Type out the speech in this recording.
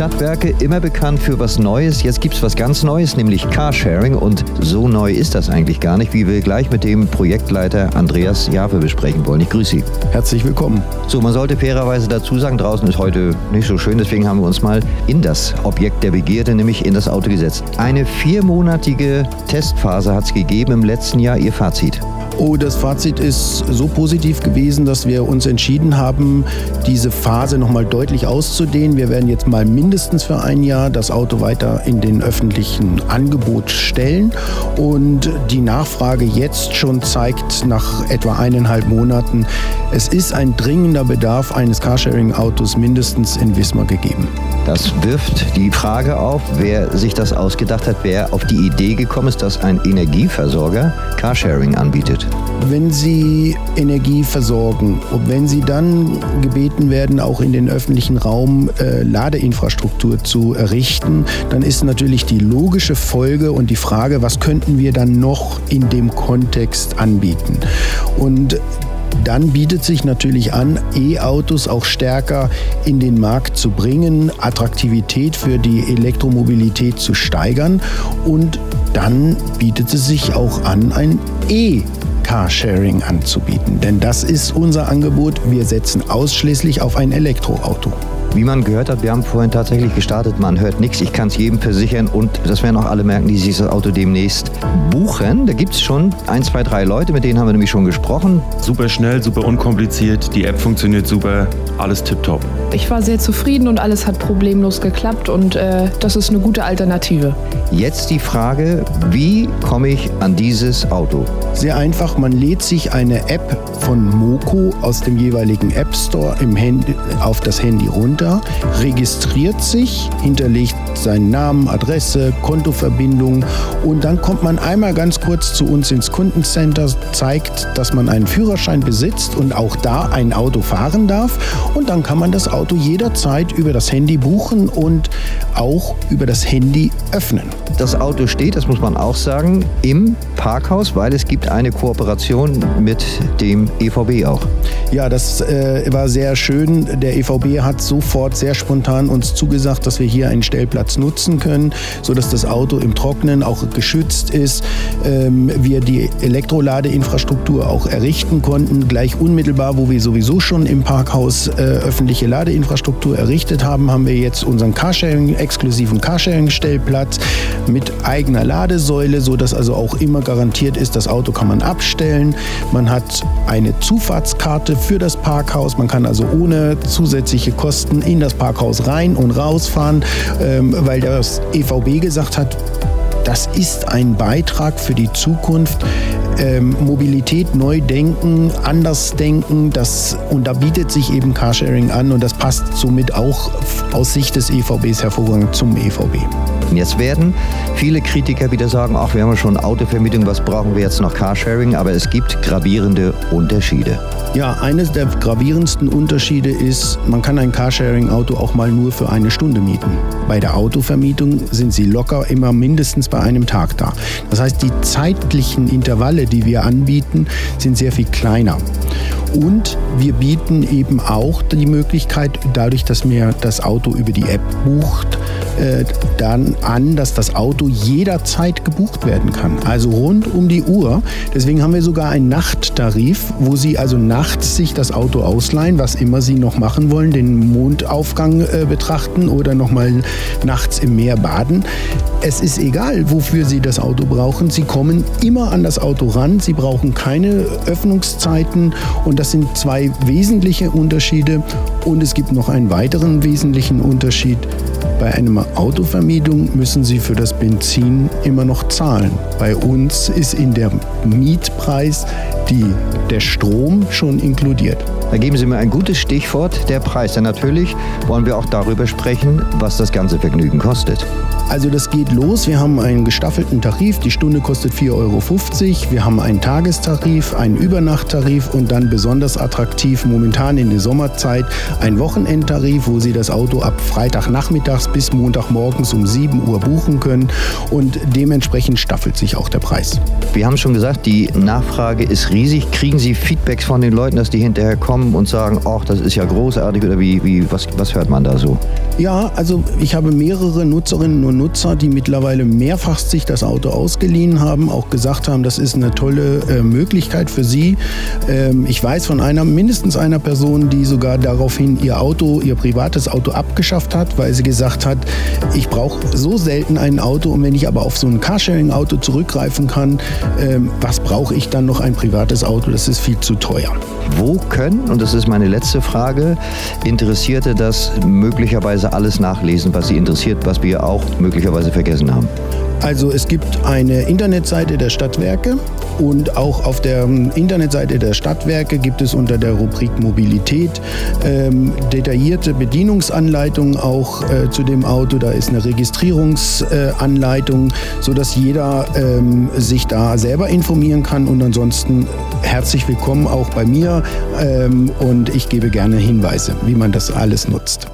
Stadtwerke, immer bekannt für was Neues. Jetzt gibt es was ganz Neues, nämlich Carsharing. Und so neu ist das eigentlich gar nicht, wie wir gleich mit dem Projektleiter Andreas Jave besprechen wollen. Ich grüße Sie. Herzlich willkommen. So, man sollte fairerweise dazu sagen, draußen ist heute nicht so schön, deswegen haben wir uns mal in das Objekt der Begierde, nämlich in das Auto gesetzt. Eine viermonatige Testphase hat es gegeben im letzten Jahr. Ihr Fazit? Oh, das Fazit ist so positiv gewesen, dass wir uns entschieden haben, diese Phase nochmal deutlich auszudehnen. Wir werden jetzt mal mindestens für ein Jahr das Auto weiter in den öffentlichen Angebot stellen. Und die Nachfrage jetzt schon zeigt nach etwa eineinhalb Monaten, es ist ein dringender Bedarf eines Carsharing-Autos mindestens in Wismar gegeben. Das wirft die Frage auf, wer sich das ausgedacht hat, wer auf die Idee gekommen ist, dass ein Energieversorger Carsharing anbietet. Wenn Sie Energie versorgen und wenn Sie dann gebeten werden, auch in den öffentlichen Raum äh, Ladeinfrastruktur zu errichten, dann ist natürlich die logische Folge und die Frage, was könnten wir dann noch in dem Kontext anbieten? Und dann bietet sich natürlich an, E-Autos auch stärker in den Markt zu bringen, Attraktivität für die Elektromobilität zu steigern und dann bietet es sich auch an, ein E Carsharing anzubieten. Denn das ist unser Angebot. Wir setzen ausschließlich auf ein Elektroauto. Wie man gehört hat, wir haben vorhin tatsächlich gestartet, man hört nichts. Ich kann es jedem versichern und das werden auch alle merken, die sich das Auto demnächst buchen. Da gibt es schon ein, zwei, drei Leute, mit denen haben wir nämlich schon gesprochen. Super schnell, super unkompliziert, die App funktioniert super, alles tipptopp. Ich war sehr zufrieden und alles hat problemlos geklappt und äh, das ist eine gute Alternative. Jetzt die Frage, wie komme ich an dieses Auto? Sehr einfach, man lädt sich eine App von Moco aus dem jeweiligen App Store im Handy, auf das Handy runter, registriert sich, hinterlegt seinen Namen, Adresse, Kontoverbindung und dann kommt man einmal ganz kurz zu uns ins Kundencenter, zeigt, dass man einen Führerschein besitzt und auch da ein Auto fahren darf und dann kann man das Auto jederzeit über das Handy buchen und auch über das Handy öffnen. Das Auto steht, das muss man auch sagen, im Parkhaus, weil es gibt eine Kooperation mit dem EVB auch. Ja, das äh, war sehr schön. Der EVB hat sofort sehr spontan uns zugesagt, dass wir hier einen Stellplatz nutzen können, sodass das Auto im Trocknen auch geschützt ist. Ähm, wir die Elektroladeinfrastruktur auch errichten konnten, gleich unmittelbar, wo wir sowieso schon im Parkhaus äh, öffentliche Ladeinfrastruktur errichtet haben, haben wir jetzt unseren Carsharing, exklusiven Carsharing-Stellplatz mit eigener Ladesäule, sodass also auch immer garantiert ist, das Auto kann man abstellen. Man hat eine Zufahrtskarte für das Parkhaus. Man kann also ohne zusätzliche Kosten in das Parkhaus rein und rausfahren, ähm, weil das EVB gesagt hat, das ist ein Beitrag für die Zukunft. Ähm, Mobilität neu denken, anders denken, das, und da bietet sich eben Carsharing an und das passt somit auch aus Sicht des EVBs hervorragend zum EVB. Jetzt werden viele Kritiker wieder sagen, ach, wir haben schon Autovermietung, was brauchen wir jetzt noch Carsharing? Aber es gibt gravierende Unterschiede. Ja, eines der gravierendsten Unterschiede ist, man kann ein Carsharing-Auto auch mal nur für eine Stunde mieten. Bei der Autovermietung sind sie locker immer mindestens bei einem Tag da. Das heißt, die zeitlichen Intervalle, die wir anbieten, sind sehr viel kleiner. Und wir bieten eben auch die Möglichkeit, dadurch, dass mir das Auto über die App bucht, äh, dann an, dass das Auto jederzeit gebucht werden kann. Also rund um die Uhr. Deswegen haben wir sogar einen Nachttarif, wo Sie also nachts sich das Auto ausleihen, was immer Sie noch machen wollen, den Mondaufgang äh, betrachten oder nochmal nachts im Meer baden. Es ist egal, wofür Sie das Auto brauchen. Sie kommen immer an das Auto ran. Sie brauchen keine Öffnungszeiten und das sind zwei wesentliche Unterschiede. Und es gibt noch einen weiteren wesentlichen Unterschied. Bei einer Autovermietung müssen Sie für das Benzin immer noch zahlen. Bei uns ist in der Mietpreis die, der Strom schon inkludiert. Da geben Sie mir ein gutes Stichwort, der Preis. Denn natürlich wollen wir auch darüber sprechen, was das ganze Vergnügen kostet. Also das geht los. Wir haben einen gestaffelten Tarif. Die Stunde kostet 4,50 Euro. Wir haben einen Tagestarif, einen Übernachttarif und dann besonders attraktiv momentan in der Sommerzeit ein Wochenendtarif, wo Sie das Auto ab Freitagnachmittag nachmittags bis Montagmorgens um 7 Uhr buchen können und dementsprechend staffelt sich auch der Preis. Wir haben schon gesagt, die Nachfrage ist riesig. Kriegen Sie Feedbacks von den Leuten, dass die hinterher kommen und sagen, ach, das ist ja großartig oder wie, wie was, was hört man da so? Ja, also ich habe mehrere Nutzerinnen und Nutzer, die mittlerweile mehrfach sich das Auto ausgeliehen haben, auch gesagt haben, das ist eine tolle äh, Möglichkeit für sie. Ähm, ich weiß von einer, mindestens einer Person, die sogar daraufhin ihr Auto, ihr privates Auto abgeschafft hat, weil sie gesagt hat, ich brauche so selten ein Auto und wenn ich aber auf so ein Carsharing-Auto zurückgreifen kann, ähm, was brauche ich dann noch ein privates Auto? Das ist viel zu teuer. Wo können, und das ist meine letzte Frage, Interessierte das möglicherweise alles nachlesen, was sie interessiert, was wir auch möglicherweise vergessen haben? Also es gibt eine Internetseite der Stadtwerke und auch auf der ähm, Internetseite der Stadtwerke gibt es unter der Rubrik Mobilität ähm, detaillierte Bedienungsanleitungen auch äh, zu dem Auto. Da ist eine Registrierungsanleitung, äh, sodass jeder ähm, sich da selber informieren kann und ansonsten herzlich willkommen auch bei mir ähm, und ich gebe gerne Hinweise, wie man das alles nutzt.